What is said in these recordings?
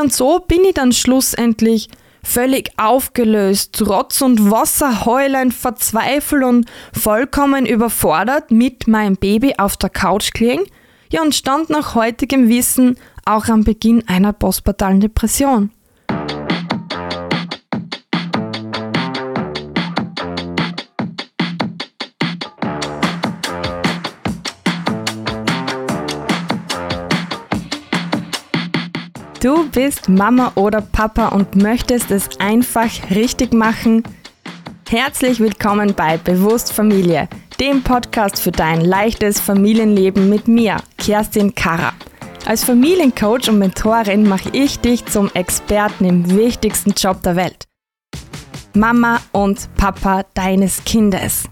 Und so bin ich dann schlussendlich völlig aufgelöst, Trotz und Wasser heulend, verzweifelt und vollkommen überfordert mit meinem Baby auf der Couch gelegen. Ja, und stand nach heutigem Wissen auch am Beginn einer postpartalen Depression. Du bist Mama oder Papa und möchtest es einfach richtig machen? Herzlich willkommen bei Bewusst Familie, dem Podcast für dein leichtes Familienleben mit mir, Kerstin Karrer. Als Familiencoach und Mentorin mache ich dich zum Experten im wichtigsten Job der Welt. Mama und Papa deines Kindes.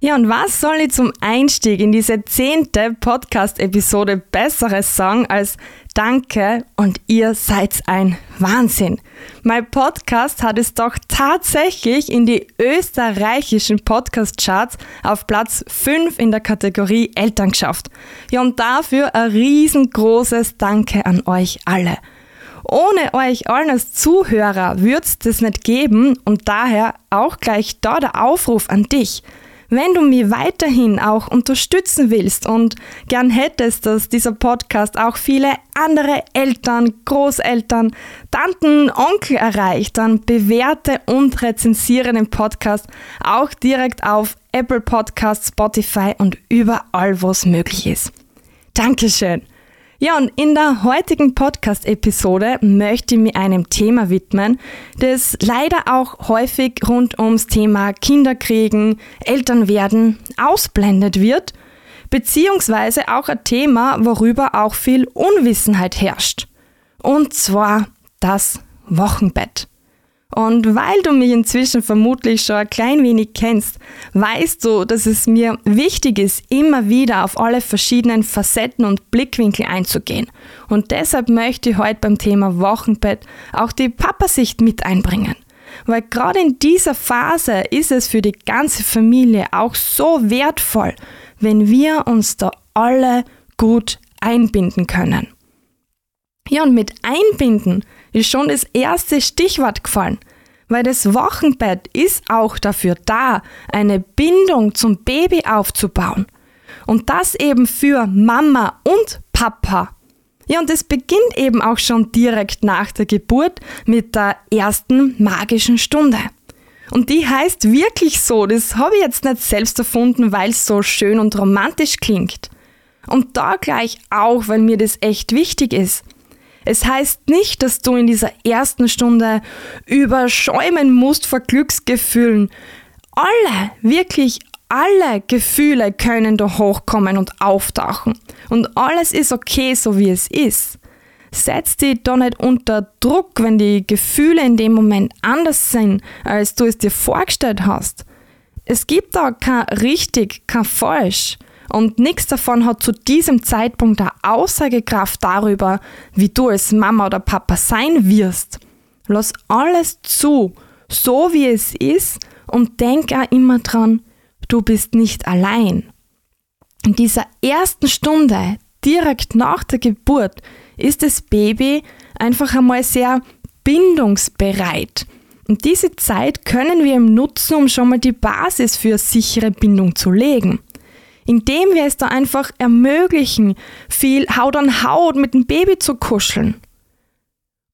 Ja, und was soll ich zum Einstieg in diese zehnte Podcast-Episode Besseres sagen als Danke und ihr seid ein Wahnsinn. Mein Podcast hat es doch tatsächlich in die österreichischen Podcast-Charts auf Platz 5 in der Kategorie Eltern geschafft. Ja, und dafür ein riesengroßes Danke an euch alle. Ohne euch allen als Zuhörer würde es das nicht geben und daher auch gleich da der Aufruf an dich – wenn du mich weiterhin auch unterstützen willst und gern hättest, dass dieser Podcast auch viele andere Eltern, Großeltern, Tanten, Onkel erreicht, dann bewerte und rezensiere den Podcast auch direkt auf Apple Podcasts, Spotify und überall, wo es möglich ist. Dankeschön! Ja, und in der heutigen Podcast-Episode möchte ich mich einem Thema widmen, das leider auch häufig rund ums Thema Kinderkriegen, Elternwerden ausblendet wird, beziehungsweise auch ein Thema, worüber auch viel Unwissenheit herrscht. Und zwar das Wochenbett. Und weil du mich inzwischen vermutlich schon ein klein wenig kennst, weißt du, dass es mir wichtig ist, immer wieder auf alle verschiedenen Facetten und Blickwinkel einzugehen. Und deshalb möchte ich heute beim Thema Wochenbett auch die Papasicht mit einbringen. Weil gerade in dieser Phase ist es für die ganze Familie auch so wertvoll, wenn wir uns da alle gut einbinden können. Ja, und mit einbinden ist schon das erste Stichwort gefallen, weil das Wochenbett ist auch dafür da, eine Bindung zum Baby aufzubauen. Und das eben für Mama und Papa. Ja, und es beginnt eben auch schon direkt nach der Geburt mit der ersten magischen Stunde. Und die heißt wirklich so, das habe ich jetzt nicht selbst erfunden, weil es so schön und romantisch klingt. Und da gleich auch, weil mir das echt wichtig ist. Es heißt nicht, dass du in dieser ersten Stunde überschäumen musst vor Glücksgefühlen. Alle, wirklich alle Gefühle können da hochkommen und auftauchen. Und alles ist okay, so wie es ist. Setz dich da nicht unter Druck, wenn die Gefühle in dem Moment anders sind, als du es dir vorgestellt hast. Es gibt da kein richtig, kein falsch. Und nichts davon hat zu diesem Zeitpunkt eine Aussagekraft darüber, wie du als Mama oder Papa sein wirst. Lass alles zu, so wie es ist und denk auch immer dran, du bist nicht allein. In dieser ersten Stunde, direkt nach der Geburt, ist das Baby einfach einmal sehr bindungsbereit. Und diese Zeit können wir ihm nutzen, um schon mal die Basis für sichere Bindung zu legen indem wir es da einfach ermöglichen, viel Haut an Haut mit dem Baby zu kuscheln.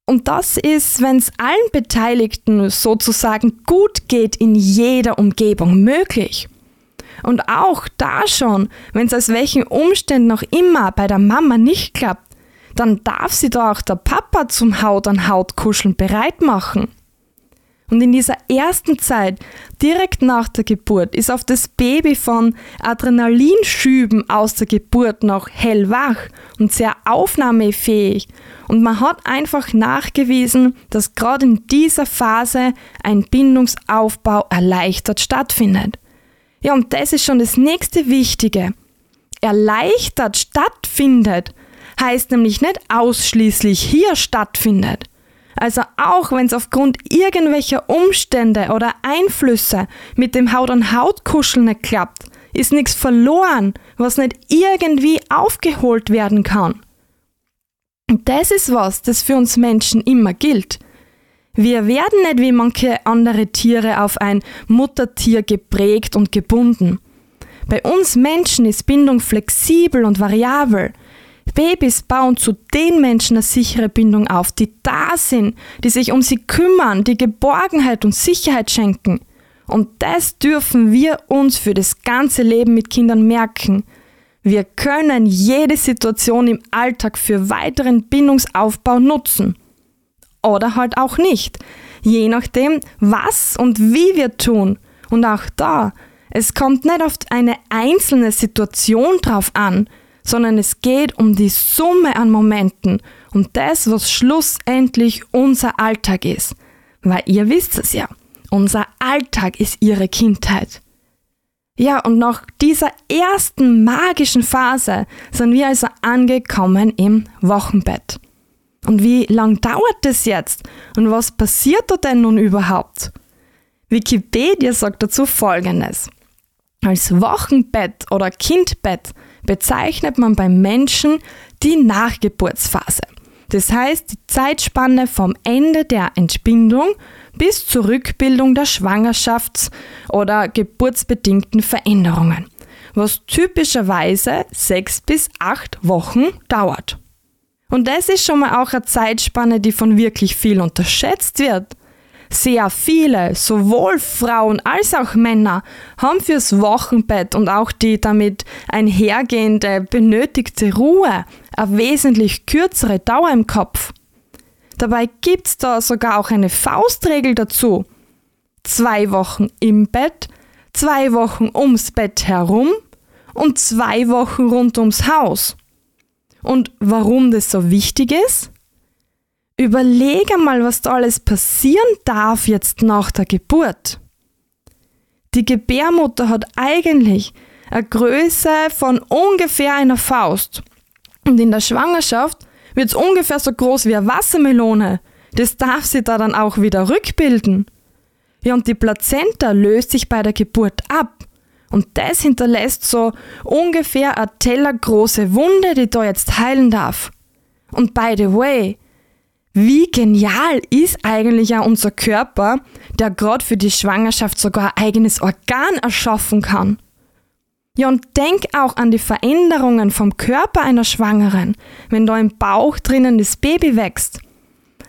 Und das ist, wenn es allen Beteiligten sozusagen gut geht in jeder Umgebung möglich. Und auch da schon, wenn es aus welchen Umständen noch immer bei der Mama nicht klappt, dann darf sie da auch der Papa zum Haut an Haut kuscheln bereit machen. Und in dieser ersten Zeit, direkt nach der Geburt, ist auf das Baby von Adrenalinschüben aus der Geburt noch hellwach und sehr aufnahmefähig. Und man hat einfach nachgewiesen, dass gerade in dieser Phase ein Bindungsaufbau erleichtert stattfindet. Ja, und das ist schon das nächste Wichtige. Erleichtert stattfindet heißt nämlich nicht ausschließlich hier stattfindet. Also auch wenn es aufgrund irgendwelcher Umstände oder Einflüsse mit dem Haut-an-Haut-Kuscheln nicht klappt, ist nichts verloren, was nicht irgendwie aufgeholt werden kann. Und das ist was, das für uns Menschen immer gilt. Wir werden nicht wie manche andere Tiere auf ein Muttertier geprägt und gebunden. Bei uns Menschen ist Bindung flexibel und variabel. Babys bauen zu den Menschen eine sichere Bindung auf, die da sind, die sich um sie kümmern, die Geborgenheit und Sicherheit schenken. Und das dürfen wir uns für das ganze Leben mit Kindern merken. Wir können jede Situation im Alltag für weiteren Bindungsaufbau nutzen. Oder halt auch nicht. Je nachdem, was und wie wir tun. Und auch da, es kommt nicht auf eine einzelne Situation drauf an, sondern es geht um die Summe an Momenten, um das, was schlussendlich unser Alltag ist. Weil ihr wisst es ja, unser Alltag ist ihre Kindheit. Ja, und nach dieser ersten magischen Phase sind wir also angekommen im Wochenbett. Und wie lang dauert das jetzt? Und was passiert da denn nun überhaupt? Wikipedia sagt dazu Folgendes. Als Wochenbett oder Kindbett bezeichnet man beim Menschen die Nachgeburtsphase. Das heißt die Zeitspanne vom Ende der Entbindung bis zur Rückbildung der Schwangerschafts- oder geburtsbedingten Veränderungen, was typischerweise sechs bis acht Wochen dauert. Und das ist schon mal auch eine Zeitspanne, die von wirklich viel unterschätzt wird. Sehr viele, sowohl Frauen als auch Männer, haben fürs Wochenbett und auch die damit einhergehende benötigte Ruhe eine wesentlich kürzere Dauer im Kopf. Dabei gibt's da sogar auch eine Faustregel dazu. Zwei Wochen im Bett, zwei Wochen ums Bett herum und zwei Wochen rund ums Haus. Und warum das so wichtig ist? Überlege mal, was da alles passieren darf jetzt nach der Geburt. Die Gebärmutter hat eigentlich eine Größe von ungefähr einer Faust. Und in der Schwangerschaft wird es ungefähr so groß wie eine Wassermelone. Das darf sie da dann auch wieder rückbilden. Ja, und die Plazenta löst sich bei der Geburt ab. Und das hinterlässt so ungefähr eine tellergroße Wunde, die da jetzt heilen darf. Und by the way, wie genial ist eigentlich auch unser Körper, der gerade für die Schwangerschaft sogar ein eigenes Organ erschaffen kann. Ja, und denk auch an die Veränderungen vom Körper einer Schwangeren, wenn da im Bauch drinnen das Baby wächst.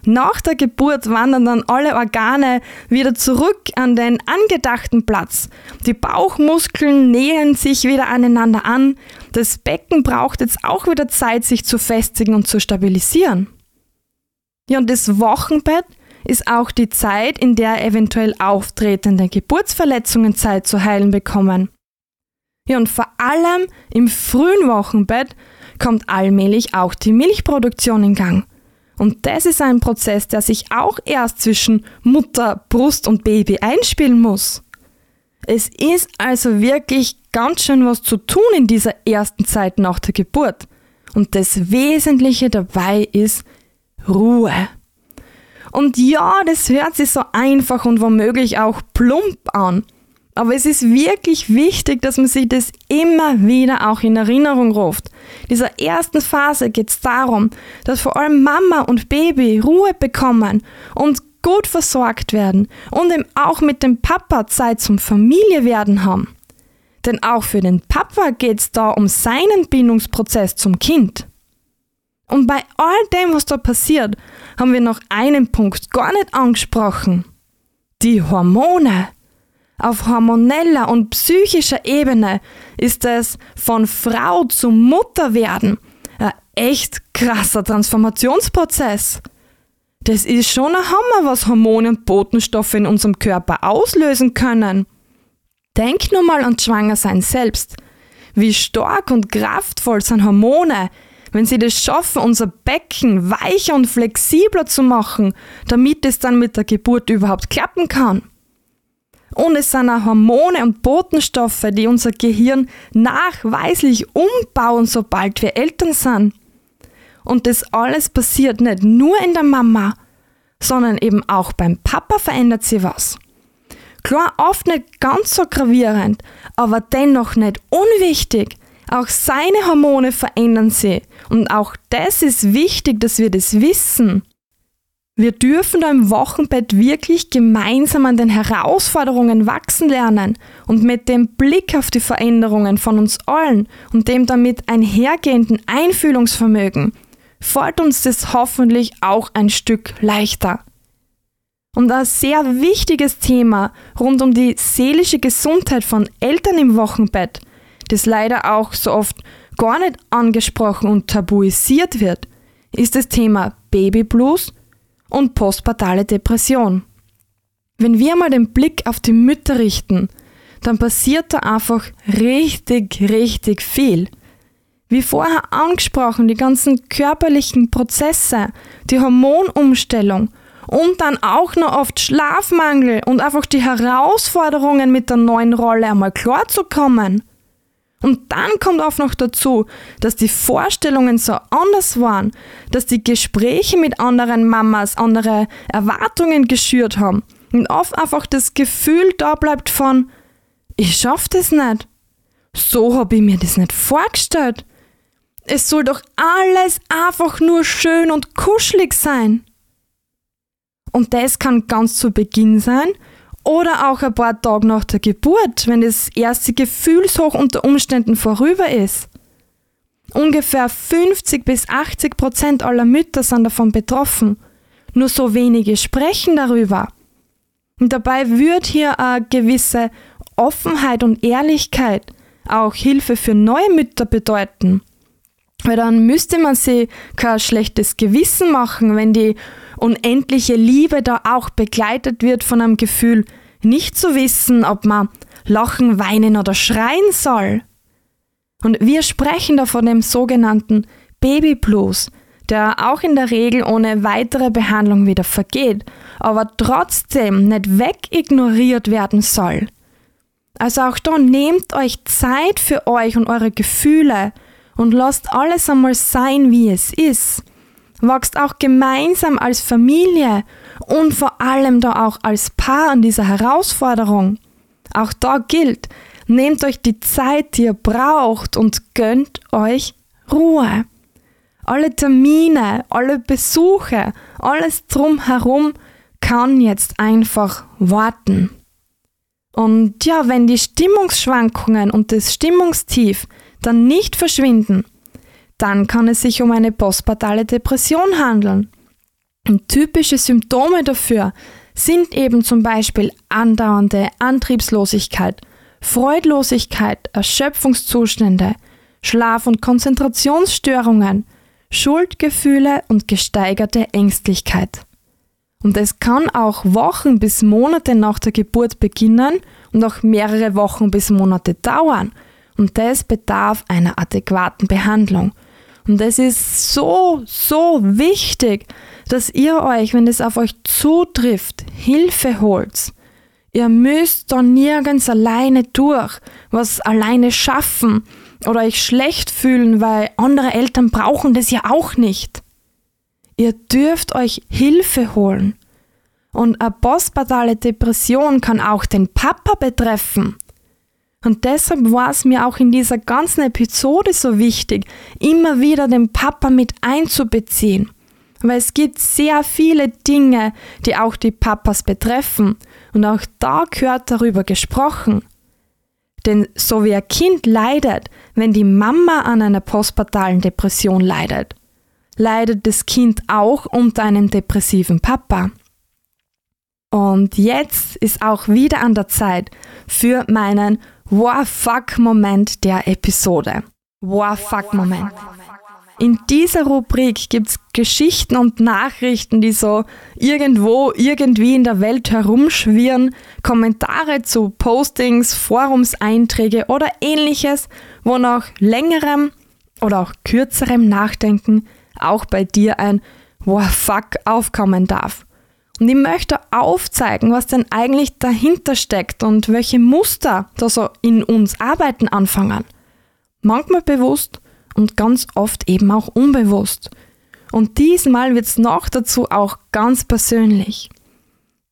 Nach der Geburt wandern dann alle Organe wieder zurück an den angedachten Platz. Die Bauchmuskeln nähern sich wieder aneinander an. Das Becken braucht jetzt auch wieder Zeit, sich zu festigen und zu stabilisieren. Ja, und das Wochenbett ist auch die Zeit, in der eventuell auftretende Geburtsverletzungen Zeit zu heilen bekommen. Ja, und vor allem im frühen Wochenbett kommt allmählich auch die Milchproduktion in Gang. Und das ist ein Prozess, der sich auch erst zwischen Mutter, Brust und Baby einspielen muss. Es ist also wirklich ganz schön was zu tun in dieser ersten Zeit nach der Geburt. Und das Wesentliche dabei ist, Ruhe. Und ja, das hört sich so einfach und womöglich auch plump an. Aber es ist wirklich wichtig, dass man sich das immer wieder auch in Erinnerung ruft. In dieser ersten Phase geht es darum, dass vor allem Mama und Baby Ruhe bekommen und gut versorgt werden und eben auch mit dem Papa Zeit zum Familie werden haben. Denn auch für den Papa geht es da um seinen Bindungsprozess zum Kind. Und bei all dem, was da passiert, haben wir noch einen Punkt gar nicht angesprochen. Die Hormone. Auf hormoneller und psychischer Ebene ist es von Frau zu Mutter werden ein echt krasser Transformationsprozess. Das ist schon ein Hammer, was Hormone und Botenstoffe in unserem Körper auslösen können. Denk nur mal an Schwangersein selbst. Wie stark und kraftvoll sind Hormone, wenn sie das schaffen, unser Becken weicher und flexibler zu machen, damit es dann mit der Geburt überhaupt klappen kann. Und es sind auch Hormone und Botenstoffe, die unser Gehirn nachweislich umbauen, sobald wir Eltern sind. Und das alles passiert nicht nur in der Mama, sondern eben auch beim Papa verändert sich was. Klar, oft nicht ganz so gravierend, aber dennoch nicht unwichtig. Auch seine Hormone verändern sie. Und auch das ist wichtig, dass wir das wissen. Wir dürfen da im Wochenbett wirklich gemeinsam an den Herausforderungen wachsen lernen und mit dem Blick auf die Veränderungen von uns allen und dem damit einhergehenden Einfühlungsvermögen fällt uns das hoffentlich auch ein Stück leichter. Und ein sehr wichtiges Thema rund um die seelische Gesundheit von Eltern im Wochenbett, das leider auch so oft gar nicht angesprochen und tabuisiert wird, ist das Thema Babyblues und postpartale Depression. Wenn wir mal den Blick auf die Mütter richten, dann passiert da einfach richtig, richtig viel. Wie vorher angesprochen, die ganzen körperlichen Prozesse, die Hormonumstellung und dann auch noch oft Schlafmangel und einfach die Herausforderungen mit der neuen Rolle einmal klarzukommen. Und dann kommt auch noch dazu, dass die Vorstellungen so anders waren, dass die Gespräche mit anderen Mamas andere Erwartungen geschürt haben und oft einfach das Gefühl da bleibt von, ich schaff das nicht. So habe ich mir das nicht vorgestellt. Es soll doch alles einfach nur schön und kuschelig sein. Und das kann ganz zu Beginn sein oder auch ein paar Tage nach der Geburt, wenn das erste Gefühlshoch unter Umständen vorüber ist. Ungefähr 50 bis 80 Prozent aller Mütter sind davon betroffen. Nur so wenige sprechen darüber. Und dabei wird hier eine gewisse Offenheit und Ehrlichkeit auch Hilfe für neue Mütter bedeuten. Weil dann müsste man sich kein schlechtes Gewissen machen, wenn die unendliche Liebe da auch begleitet wird von einem Gefühl, nicht zu wissen, ob man lachen, weinen oder schreien soll. Und wir sprechen da von dem sogenannten Baby Blues, der auch in der Regel ohne weitere Behandlung wieder vergeht, aber trotzdem nicht wegignoriert werden soll. Also auch da nehmt euch Zeit für euch und eure Gefühle und lasst alles einmal sein, wie es ist. Wachst auch gemeinsam als Familie und vor allem da auch als Paar an dieser Herausforderung. Auch da gilt, nehmt euch die Zeit, die ihr braucht und gönnt euch Ruhe. Alle Termine, alle Besuche, alles drumherum kann jetzt einfach warten. Und ja, wenn die Stimmungsschwankungen und das Stimmungstief dann nicht verschwinden, dann kann es sich um eine postpartale Depression handeln. Und typische Symptome dafür sind eben zum Beispiel andauernde Antriebslosigkeit, Freudlosigkeit, Erschöpfungszustände, Schlaf- und Konzentrationsstörungen, Schuldgefühle und gesteigerte Ängstlichkeit. Und es kann auch Wochen bis Monate nach der Geburt beginnen und auch mehrere Wochen bis Monate dauern. Und das bedarf einer adäquaten Behandlung. Und es ist so, so wichtig, dass ihr euch, wenn es auf euch zutrifft, Hilfe holt. Ihr müsst da nirgends alleine durch, was alleine schaffen oder euch schlecht fühlen, weil andere Eltern brauchen das ja auch nicht. Ihr dürft euch Hilfe holen. Und eine postpartale Depression kann auch den Papa betreffen. Und deshalb war es mir auch in dieser ganzen Episode so wichtig, immer wieder den Papa mit einzubeziehen. Weil es gibt sehr viele Dinge, die auch die Papas betreffen. Und auch da gehört darüber gesprochen. Denn so wie ein Kind leidet, wenn die Mama an einer postpartalen Depression leidet, leidet das Kind auch unter einem depressiven Papa. Und jetzt ist auch wieder an der Zeit für meinen Wow Fuck Moment der Episode. Wow Fuck Moment. In dieser Rubrik gibt es Geschichten und Nachrichten, die so irgendwo, irgendwie in der Welt herumschwirren, Kommentare zu Postings, Forumseinträge oder ähnliches, wo nach längerem oder auch kürzerem Nachdenken auch bei dir ein Wow fuck aufkommen darf. Und ich möchte aufzeigen, was denn eigentlich dahinter steckt und welche Muster da so in uns arbeiten anfangen. Manchmal bewusst und ganz oft eben auch unbewusst. Und diesmal wird es noch dazu auch ganz persönlich.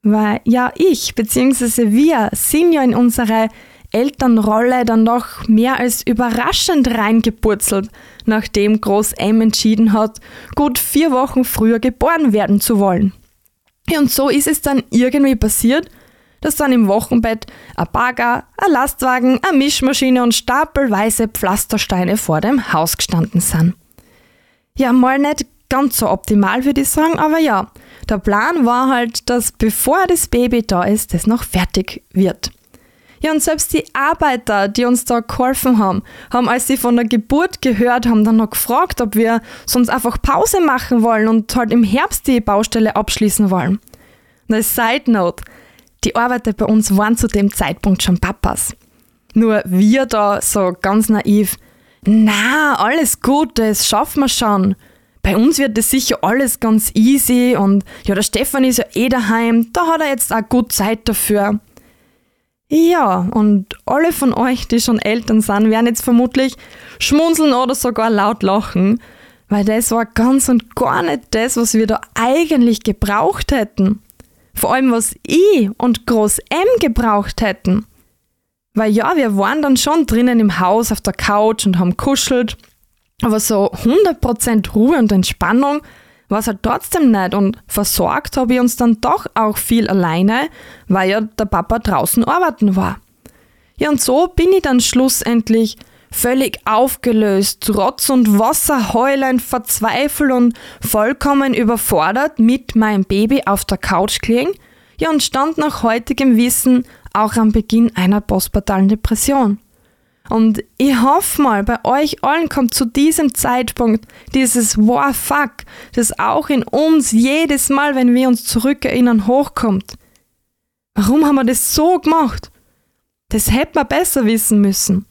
Weil ja, ich bzw. wir sind ja in unsere Elternrolle dann doch mehr als überraschend reingepurzelt, nachdem Groß M entschieden hat, gut vier Wochen früher geboren werden zu wollen. Und so ist es dann irgendwie passiert, dass dann im Wochenbett ein Bagger, ein Lastwagen, eine Mischmaschine und stapelweise Pflastersteine vor dem Haus gestanden sind. Ja, mal nicht ganz so optimal, würde ich sagen, aber ja, der Plan war halt, dass bevor das Baby da ist, das noch fertig wird. Ja, und selbst die Arbeiter, die uns da geholfen haben, haben, als sie von der Geburt gehört haben, dann noch gefragt, ob wir sonst einfach Pause machen wollen und halt im Herbst die Baustelle abschließen wollen. Und als Side Note, die Arbeiter bei uns waren zu dem Zeitpunkt schon Papas. Nur wir da so ganz naiv, na, alles gut, das schaffen wir schon. Bei uns wird das sicher alles ganz easy und ja, der Stefan ist ja eh daheim, da hat er jetzt auch gut Zeit dafür. Ja, und alle von euch, die schon Eltern sind, werden jetzt vermutlich schmunzeln oder sogar laut lachen, weil das war ganz und gar nicht das, was wir da eigentlich gebraucht hätten. Vor allem, was ich und Groß M gebraucht hätten. Weil ja, wir waren dann schon drinnen im Haus auf der Couch und haben kuschelt, aber so 100% Ruhe und Entspannung war es halt trotzdem nicht und versorgt habe ich uns dann doch auch viel alleine, weil ja der Papa draußen arbeiten war. Ja, und so bin ich dann schlussendlich völlig aufgelöst, trotz und Wasser heulend, verzweifelt und vollkommen überfordert mit meinem Baby auf der Couch gelegen, ja, und stand nach heutigem Wissen auch am Beginn einer postpartalen Depression. Und ich hoffe mal, bei euch allen kommt zu diesem Zeitpunkt dieses Wow fuck, das auch in uns jedes Mal, wenn wir uns zurückerinnern, hochkommt. Warum haben wir das so gemacht? Das hätte man besser wissen müssen.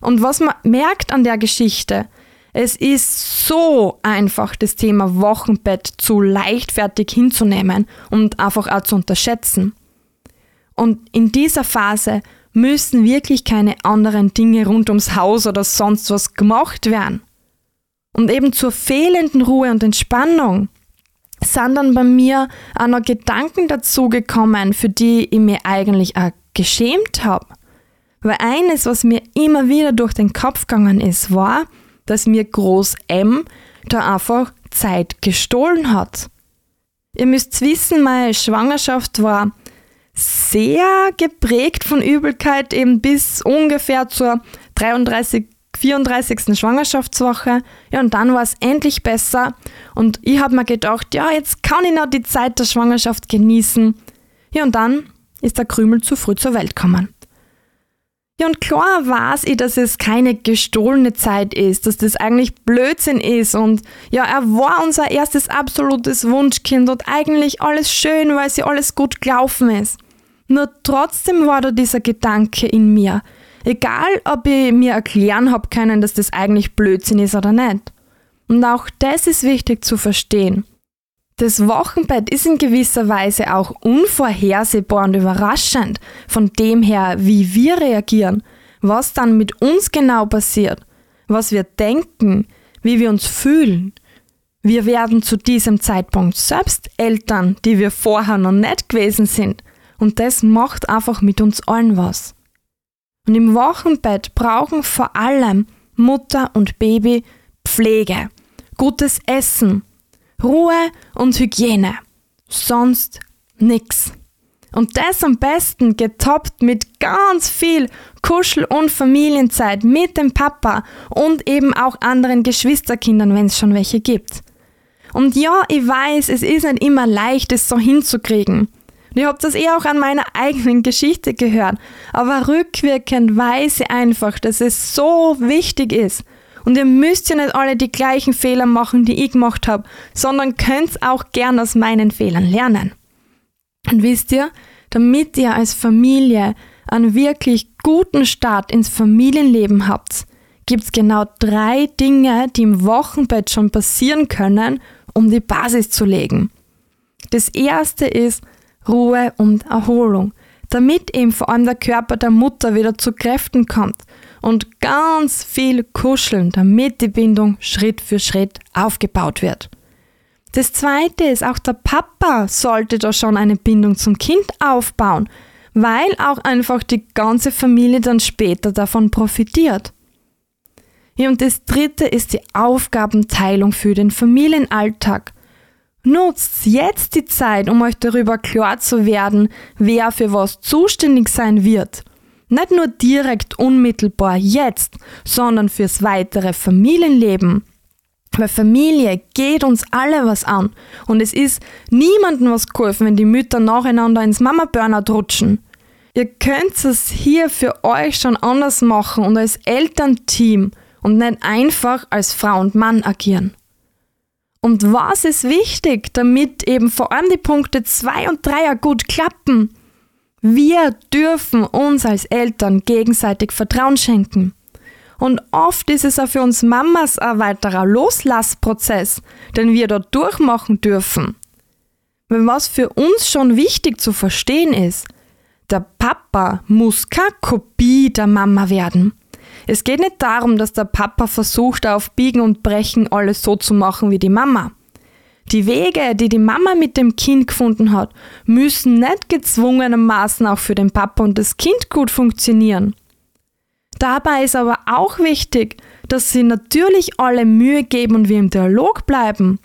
Und was man merkt an der Geschichte, es ist so einfach, das Thema Wochenbett zu leichtfertig hinzunehmen und einfach auch zu unterschätzen. Und in dieser Phase müssen wirklich keine anderen Dinge rund ums Haus oder sonst was gemacht werden. Und eben zur fehlenden Ruhe und Entspannung sind dann bei mir auch noch Gedanken dazugekommen, für die ich mir eigentlich auch geschämt habe. Weil eines, was mir immer wieder durch den Kopf gegangen ist, war, dass mir Groß M da einfach Zeit gestohlen hat. Ihr müsst wissen, meine Schwangerschaft war sehr geprägt von Übelkeit, eben bis ungefähr zur 33, 34. Schwangerschaftswoche. Ja, und dann war es endlich besser. Und ich habe mir gedacht, ja, jetzt kann ich noch die Zeit der Schwangerschaft genießen. Ja, und dann ist der Krümel zu früh zur Welt gekommen. Ja, und klar weiß ich, dass es keine gestohlene Zeit ist, dass das eigentlich Blödsinn ist und ja, er war unser erstes absolutes Wunschkind und eigentlich alles schön, weil sie alles gut gelaufen ist. Nur trotzdem war da dieser Gedanke in mir. Egal, ob ich mir erklären habe können, dass das eigentlich Blödsinn ist oder nicht. Und auch das ist wichtig zu verstehen. Das Wochenbett ist in gewisser Weise auch unvorhersehbar und überraschend von dem her, wie wir reagieren, was dann mit uns genau passiert, was wir denken, wie wir uns fühlen. Wir werden zu diesem Zeitpunkt selbst Eltern, die wir vorher noch nicht gewesen sind. Und das macht einfach mit uns allen was. Und im Wochenbett brauchen vor allem Mutter und Baby Pflege, gutes Essen, Ruhe und Hygiene. Sonst nix. Und das am besten getoppt mit ganz viel Kuschel- und Familienzeit mit dem Papa und eben auch anderen Geschwisterkindern, wenn es schon welche gibt. Und ja, ich weiß, es ist nicht immer leicht, es so hinzukriegen. Und ihr habt das eh auch an meiner eigenen Geschichte gehört. Aber rückwirkend weiß ich einfach, dass es so wichtig ist, und ihr müsst ja nicht alle die gleichen Fehler machen, die ich gemacht habe, sondern könnt auch gern aus meinen Fehlern lernen. Und wisst ihr, damit ihr als Familie einen wirklich guten Start ins Familienleben habt, gibt es genau drei Dinge, die im Wochenbett schon passieren können, um die Basis zu legen. Das erste ist Ruhe und Erholung, damit eben vor allem der Körper der Mutter wieder zu Kräften kommt und ganz viel kuscheln, damit die Bindung Schritt für Schritt aufgebaut wird. Das zweite ist, auch der Papa sollte da schon eine Bindung zum Kind aufbauen, weil auch einfach die ganze Familie dann später davon profitiert. Ja, und das dritte ist die Aufgabenteilung für den Familienalltag. Nutzt jetzt die Zeit, um euch darüber klar zu werden, wer für was zuständig sein wird. Nicht nur direkt unmittelbar jetzt, sondern fürs weitere Familienleben. Weil Familie geht uns alle was an und es ist niemandem was geholfen, wenn die Mütter nacheinander ins Mama-Burnout rutschen. Ihr könnt es hier für euch schon anders machen und als Elternteam und nicht einfach als Frau und Mann agieren. Und was ist wichtig, damit eben vor allem die Punkte 2 und 3 ja gut klappen? Wir dürfen uns als Eltern gegenseitig Vertrauen schenken. Und oft ist es auch für uns Mamas ein weiterer Loslassprozess, den wir dort durchmachen dürfen. Wenn was für uns schon wichtig zu verstehen ist, der Papa muss keine Kopie der Mama werden. Es geht nicht darum, dass der Papa versucht, auf Biegen und Brechen alles so zu machen wie die Mama. Die Wege, die die Mama mit dem Kind gefunden hat, müssen nicht gezwungenermaßen auch für den Papa und das Kind gut funktionieren. Dabei ist aber auch wichtig, dass sie natürlich alle Mühe geben und wir im Dialog bleiben.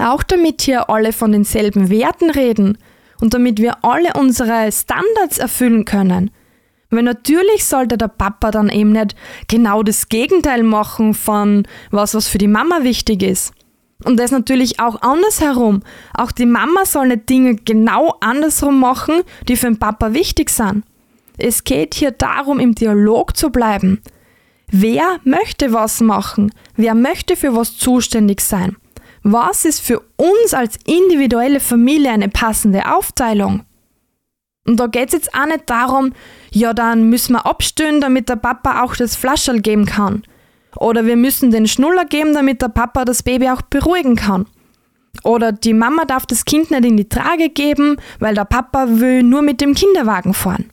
Auch damit hier alle von denselben Werten reden und damit wir alle unsere Standards erfüllen können. Weil natürlich sollte der Papa dann eben nicht genau das Gegenteil machen von was, was für die Mama wichtig ist. Und das natürlich auch andersherum. Auch die Mama soll nicht Dinge genau andersrum machen, die für den Papa wichtig sind. Es geht hier darum, im Dialog zu bleiben. Wer möchte was machen? Wer möchte für was zuständig sein? Was ist für uns als individuelle Familie eine passende Aufteilung? Und da geht es jetzt auch nicht darum, ja, dann müssen wir abstellen, damit der Papa auch das Flascherl geben kann. Oder wir müssen den Schnuller geben, damit der Papa das Baby auch beruhigen kann. Oder die Mama darf das Kind nicht in die Trage geben, weil der Papa will nur mit dem Kinderwagen fahren.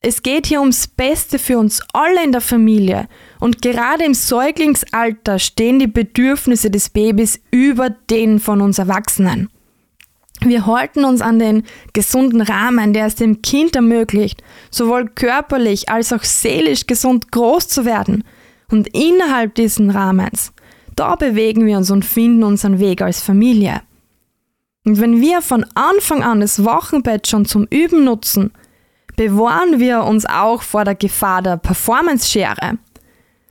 Es geht hier ums Beste für uns alle in der Familie und gerade im Säuglingsalter stehen die Bedürfnisse des Babys über denen von uns Erwachsenen. Wir halten uns an den gesunden Rahmen, der es dem Kind ermöglicht, sowohl körperlich als auch seelisch gesund groß zu werden. Und innerhalb diesen Rahmens, da bewegen wir uns und finden unseren Weg als Familie. Und wenn wir von Anfang an das Wochenbett schon zum Üben nutzen, bewahren wir uns auch vor der Gefahr der Performance-Schere.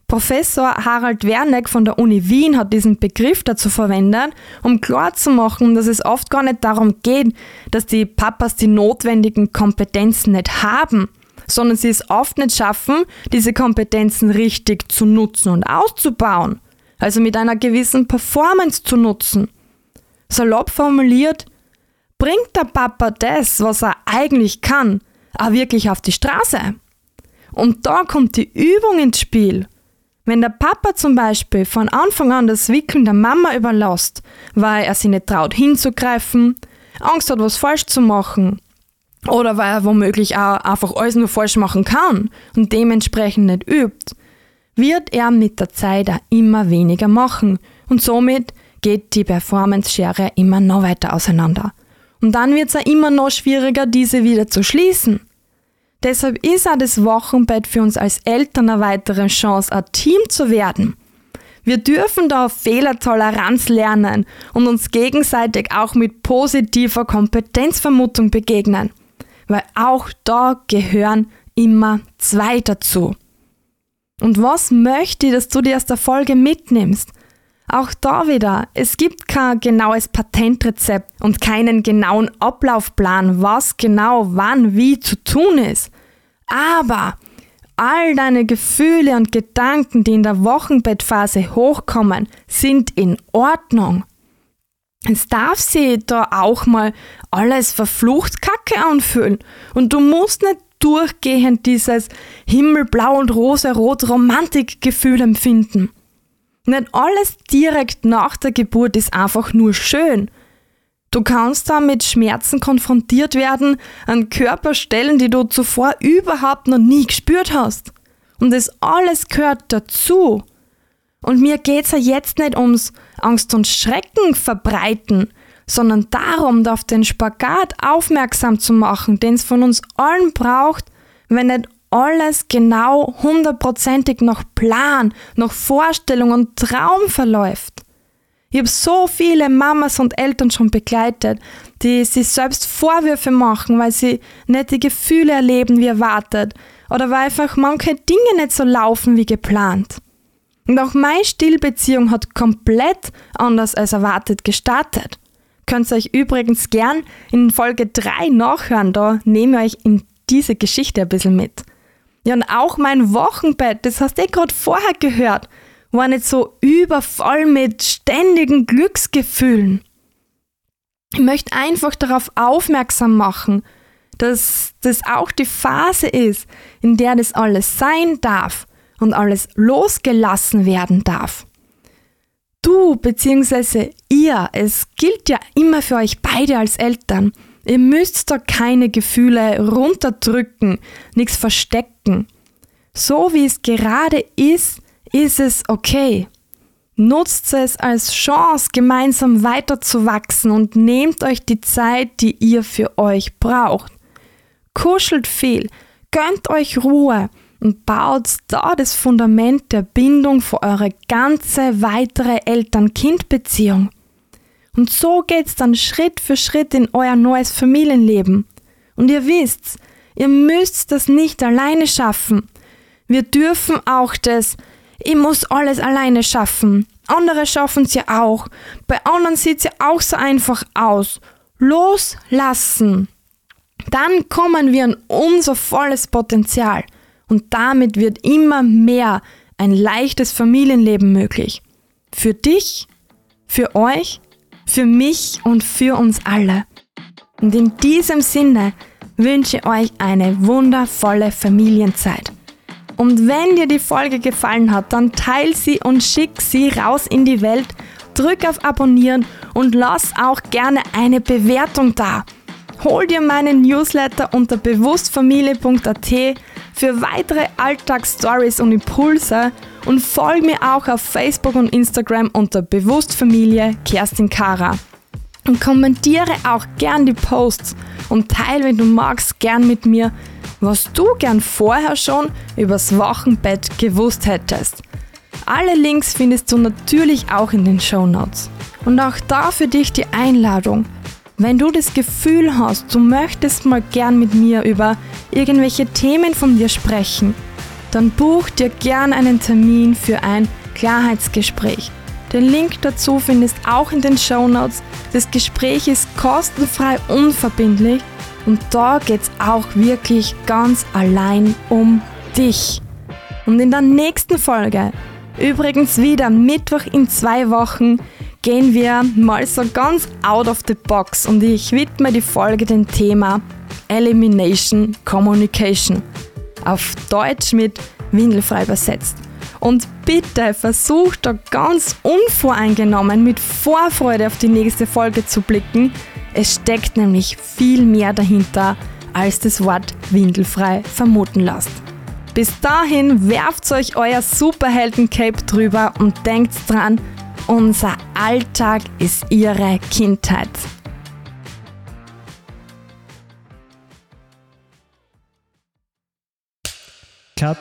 Professor Harald Werneck von der Uni Wien hat diesen Begriff dazu verwendet, um klarzumachen, dass es oft gar nicht darum geht, dass die Papas die notwendigen Kompetenzen nicht haben, sondern sie es oft nicht schaffen, diese Kompetenzen richtig zu nutzen und auszubauen, also mit einer gewissen Performance zu nutzen. Salopp formuliert, bringt der Papa das, was er eigentlich kann, auch wirklich auf die Straße? Und da kommt die Übung ins Spiel. Wenn der Papa zum Beispiel von Anfang an das Wickeln der Mama überlässt, weil er sich nicht traut hinzugreifen, Angst hat, was falsch zu machen, oder weil er womöglich auch einfach alles nur falsch machen kann und dementsprechend nicht übt, wird er mit der Zeit auch immer weniger machen und somit geht die Performance-Schere immer noch weiter auseinander. Und dann wird es auch immer noch schwieriger, diese wieder zu schließen. Deshalb ist auch das Wochenbett für uns als Eltern eine weitere Chance, ein Team zu werden. Wir dürfen da Fehlertoleranz lernen und uns gegenseitig auch mit positiver Kompetenzvermutung begegnen, weil auch da gehören immer zwei dazu. Und was möchte ich, dass du dir aus der Folge mitnimmst? Auch da wieder, es gibt kein genaues Patentrezept und keinen genauen Ablaufplan, was genau wann wie zu tun ist. Aber all deine Gefühle und Gedanken, die in der Wochenbettphase hochkommen, sind in Ordnung. Es darf sich da auch mal alles verflucht Kacke anfühlen und du musst nicht durchgehend dieses Himmelblau und rosa-rot Romantikgefühl empfinden. Nicht alles direkt nach der Geburt ist einfach nur schön. Du kannst da mit Schmerzen konfrontiert werden an Körperstellen, die du zuvor überhaupt noch nie gespürt hast. Und das alles gehört dazu. Und mir geht's ja jetzt nicht ums Angst und Schrecken verbreiten, sondern darum, auf den Spagat aufmerksam zu machen, den es von uns allen braucht, wenn nicht alles genau hundertprozentig nach Plan, nach Vorstellung und Traum verläuft. Ich habe so viele Mamas und Eltern schon begleitet, die sich selbst Vorwürfe machen, weil sie nicht die Gefühle erleben wie erwartet oder weil einfach manche Dinge nicht so laufen wie geplant. Und auch meine Stillbeziehung hat komplett anders als erwartet gestartet. Könnt ihr euch übrigens gern in Folge 3 nachhören, da nehme ich euch in diese Geschichte ein bisschen mit. Ja, und auch mein Wochenbett, das hast du eh gerade vorher gehört, war nicht so übervoll mit ständigen Glücksgefühlen. Ich möchte einfach darauf aufmerksam machen, dass das auch die Phase ist, in der das alles sein darf und alles losgelassen werden darf. Du bzw. ihr, es gilt ja immer für euch beide als Eltern. Ihr müsst da keine Gefühle runterdrücken, nichts verstecken. So wie es gerade ist, ist es okay. Nutzt es als Chance, gemeinsam weiterzuwachsen und nehmt euch die Zeit, die ihr für euch braucht. Kuschelt viel, gönnt euch Ruhe und baut da das Fundament der Bindung für eure ganze weitere Eltern-Kind-Beziehung. Und so geht's dann Schritt für Schritt in euer neues Familienleben. Und ihr wisst, ihr müsst das nicht alleine schaffen. Wir dürfen auch das, ich muss alles alleine schaffen. Andere schaffen es ja auch. Bei anderen sieht es ja auch so einfach aus. Loslassen. Dann kommen wir an unser volles Potenzial. Und damit wird immer mehr ein leichtes Familienleben möglich. Für dich, für euch, für mich und für uns alle. Und in diesem Sinne wünsche euch eine wundervolle Familienzeit. Und wenn dir die Folge gefallen hat, dann teil sie und schick sie raus in die Welt. Drück auf Abonnieren und lass auch gerne eine Bewertung da. Hol dir meinen Newsletter unter bewusstfamilie.at für weitere Alltagsstories und Impulse und folg mir auch auf Facebook und Instagram unter Bewusstfamilie Kerstin Kara. Und kommentiere auch gern die Posts und teile, wenn du magst, gern mit mir, was du gern vorher schon übers Wochenbett gewusst hättest. Alle Links findest du natürlich auch in den Show Notes. Und auch da für dich die Einladung. Wenn du das Gefühl hast, du möchtest mal gern mit mir über irgendwelche Themen von dir sprechen, dann buch dir gern einen Termin für ein Klarheitsgespräch. Den Link dazu findest auch in den Show Notes. Das Gespräch ist kostenfrei unverbindlich und da geht es auch wirklich ganz allein um dich. Und in der nächsten Folge, übrigens wieder Mittwoch in zwei Wochen, gehen wir mal so ganz out of the box und ich widme die Folge dem Thema Elimination Communication. Auf Deutsch mit Windelfrei übersetzt. Und bitte versucht da ganz unvoreingenommen mit Vorfreude auf die nächste Folge zu blicken, es steckt nämlich viel mehr dahinter, als das Wort windelfrei vermuten lässt. Bis dahin werft euch euer Superhelden-Cape drüber und denkt dran, unser Alltag ist ihre Kindheit. Cut.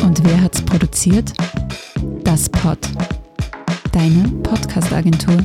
Und wer hat's produziert? Das Pod deine Podcast-Agentur.